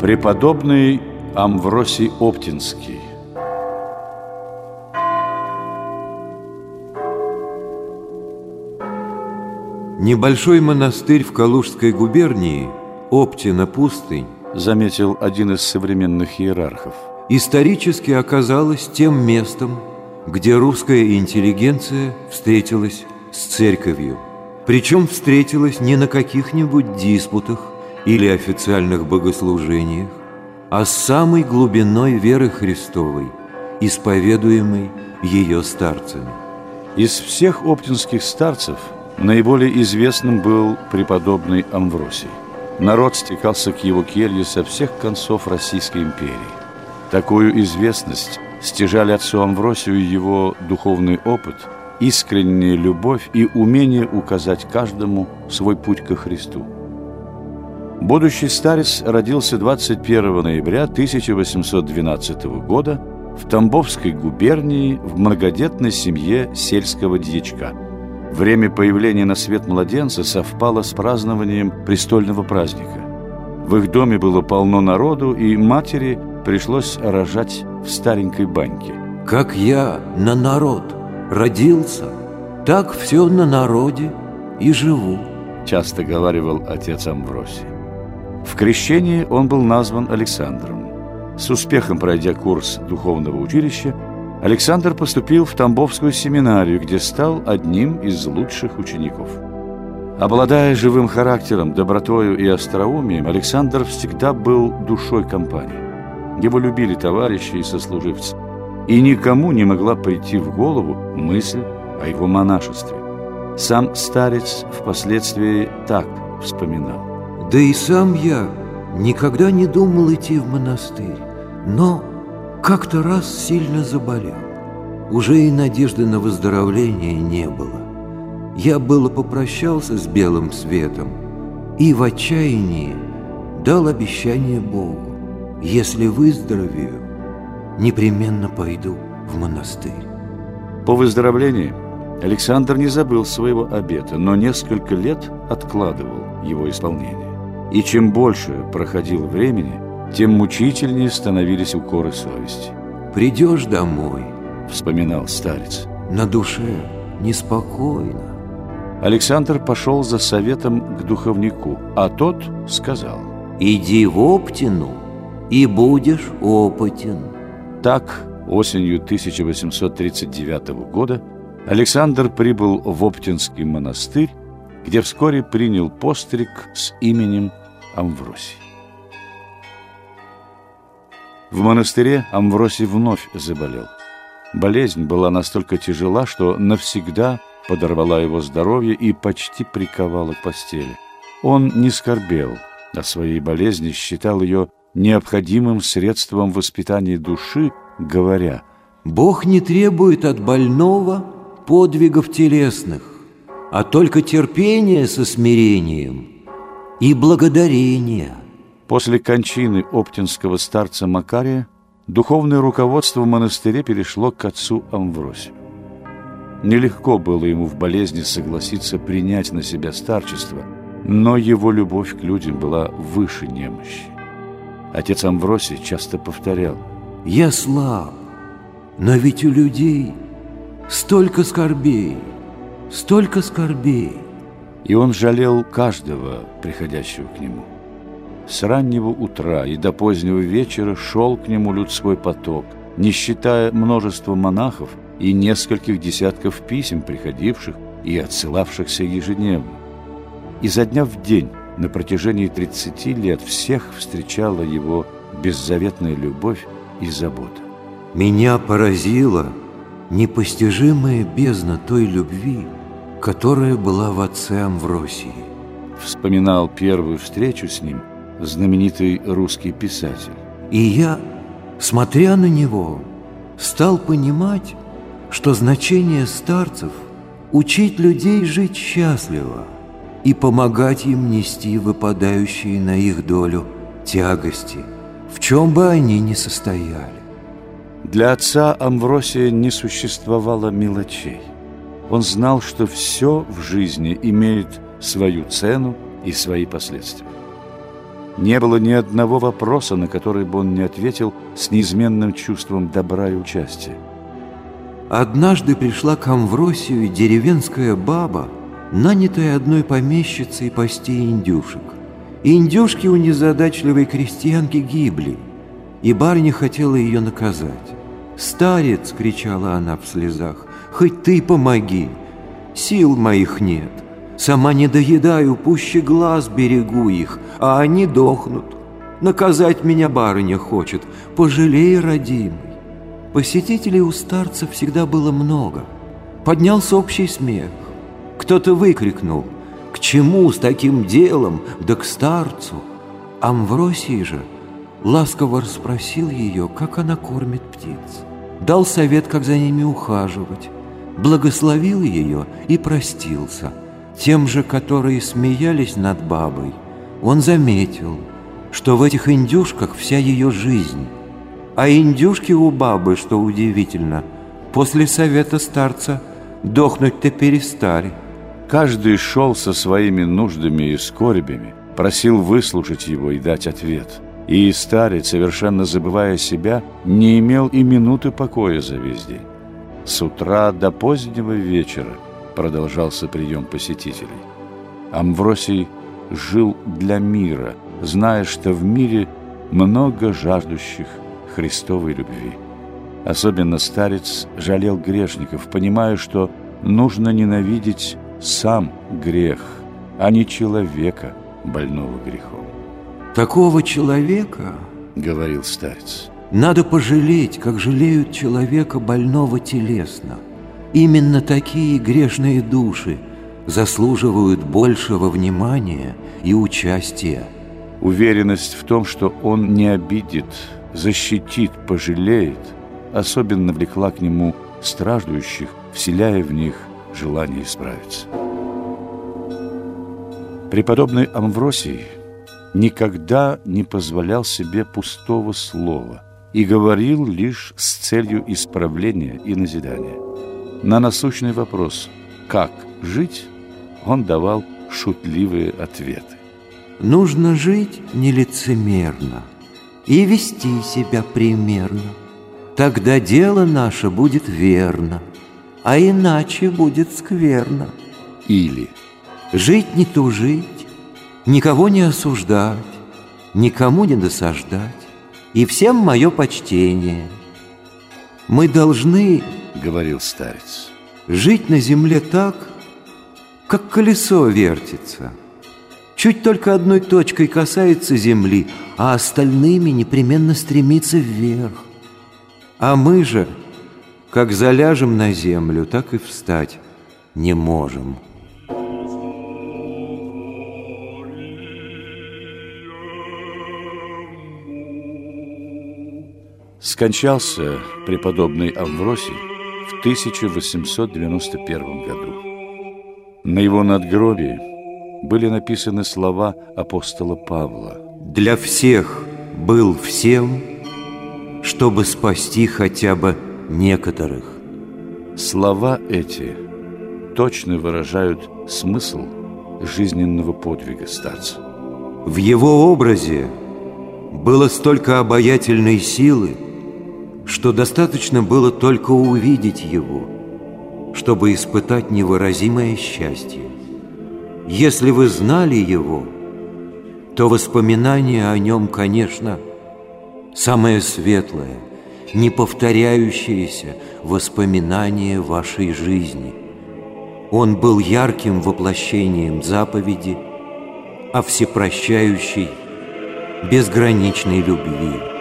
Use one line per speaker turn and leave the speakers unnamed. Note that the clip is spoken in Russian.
Преподобный Амвросий Оптинский
Небольшой монастырь в Калужской губернии, Оптина пустынь,
заметил один из современных иерархов,
исторически оказалась тем местом, где русская интеллигенция встретилась с церковью. Причем встретилась не на каких-нибудь диспутах или официальных богослужениях, а с самой глубиной веры Христовой, исповедуемой ее старцами.
Из всех оптинских старцев – Наиболее известным был преподобный Амвросий. Народ стекался к его келье со всех концов Российской империи. Такую известность стяжали отцу Амвросию его духовный опыт, искренняя любовь и умение указать каждому свой путь ко Христу. Будущий старец родился 21 ноября 1812 года в Тамбовской губернии в многодетной семье сельского дьячка – Время появления на свет младенца совпало с празднованием престольного праздника. В их доме было полно народу, и матери пришлось рожать в старенькой баньке.
«Как я на народ родился, так все на народе и живу»,
часто говаривал отец Амвросий. В крещении он был назван Александром. С успехом пройдя курс духовного училища, Александр поступил в Тамбовскую семинарию, где стал одним из лучших учеников. Обладая живым характером, добротою и остроумием, Александр всегда был душой компании. Его любили товарищи и сослуживцы. И никому не могла прийти в голову мысль о его монашестве. Сам старец впоследствии так вспоминал.
«Да и сам я никогда не думал идти в монастырь, но как-то раз сильно заболел. Уже и надежды на выздоровление не было. Я было попрощался с белым светом и в отчаянии дал обещание Богу. Если выздоровею, непременно пойду в монастырь.
По выздоровлении Александр не забыл своего обета, но несколько лет откладывал его исполнение. И чем больше проходило времени – тем мучительнее становились укоры совести.
«Придешь домой», —
вспоминал старец, —
«на душе неспокойно».
Александр пошел за советом к духовнику, а тот сказал,
«Иди в Оптину, и будешь опытен».
Так, осенью 1839 года Александр прибыл в Оптинский монастырь, где вскоре принял постриг с именем Амвросий. В монастыре Амвросий вновь заболел. Болезнь была настолько тяжела, что навсегда подорвала его здоровье и почти приковала к постели. Он не скорбел о своей болезни, считал ее необходимым средством воспитания души, говоря
«Бог не требует от больного подвигов телесных, а только терпения со смирением и благодарения».
После кончины оптинского старца Макария духовное руководство в монастыре перешло к отцу Амвросию. Нелегко было ему в болезни согласиться принять на себя старчество, но его любовь к людям была выше немощи. Отец Амвросий часто повторял
«Я слаб, но ведь у людей столько скорбей, столько скорбей».
И он жалел каждого, приходящего к нему. С раннего утра и до позднего вечера шел к нему людской поток, не считая множества монахов и нескольких десятков писем, приходивших и отсылавшихся ежедневно. Изо дня в день на протяжении 30 лет всех встречала его беззаветная любовь и забота.
Меня поразила непостижимая бездна той любви, которая была в отце Амвросии.
Вспоминал первую встречу с ним – знаменитый русский писатель.
И я, смотря на него, стал понимать, что значение старцев – учить людей жить счастливо и помогать им нести выпадающие на их долю тягости, в чем бы они ни состояли.
Для отца Амвросия не существовало мелочей. Он знал, что все в жизни имеет свою цену и свои последствия. Не было ни одного вопроса, на который бы он не ответил с неизменным чувством добра и участия.
Однажды пришла к Амвросию деревенская баба, нанятая одной помещицей пасти индюшек. Индюшки у незадачливой крестьянки гибли, и барыня хотела ее наказать. «Старец!» — кричала она в слезах. «Хоть ты помоги! Сил моих нет! Сама не доедаю, пуще глаз берегу их, а они дохнут. Наказать меня барыня хочет, пожалей, родимый!» Посетителей у старца всегда было много. Поднялся общий смех. Кто-то выкрикнул «К чему с таким делом, да к старцу?» Амвросий же ласково расспросил ее, как она кормит птиц. Дал совет, как за ними ухаживать. Благословил ее и простился. Тем же, которые смеялись над бабой, он заметил, что в этих индюшках вся ее жизнь – а индюшки у бабы, что удивительно, после совета старца дохнуть-то перестали.
Каждый шел со своими нуждами и скорбями, просил выслушать его и дать ответ. И старец, совершенно забывая себя, не имел и минуты покоя за весь день. С утра до позднего вечера продолжался прием посетителей. Амвросий жил для мира, зная, что в мире много жаждущих Христовой любви. Особенно старец жалел грешников, понимая, что нужно ненавидеть сам грех, а не человека, больного грехом.
«Такого человека, — говорил старец, — надо пожалеть, как жалеют человека больного телесно. Именно такие грешные души заслуживают большего внимания и участия.
Уверенность в том, что он не обидит защитит, пожалеет, особенно влекла к нему страждущих, вселяя в них желание исправиться. Преподобный Амвросий никогда не позволял себе пустого слова и говорил лишь с целью исправления и назидания. На насущный вопрос «как жить?» он давал шутливые ответы.
«Нужно жить нелицемерно», и вести себя примерно. Тогда дело наше будет верно, а иначе будет скверно.
Или
жить не тужить, никого не осуждать, никому не досаждать, и всем мое почтение. Мы должны, — говорил старец, — жить на земле так, как колесо вертится — чуть только одной точкой касается земли, а остальными непременно стремится вверх. А мы же, как заляжем на землю, так и встать не можем.
Скончался преподобный Амвросий в 1891 году. На его надгробии были написаны слова апостола Павла.
«Для всех был всем, чтобы спасти хотя бы некоторых».
Слова эти точно выражают смысл жизненного подвига старца.
В его образе было столько обаятельной силы, что достаточно было только увидеть его, чтобы испытать невыразимое счастье. Если вы знали его, то воспоминание о нем, конечно, самое светлое, неповторяющееся воспоминание вашей жизни. Он был ярким воплощением заповеди о всепрощающей, безграничной любви.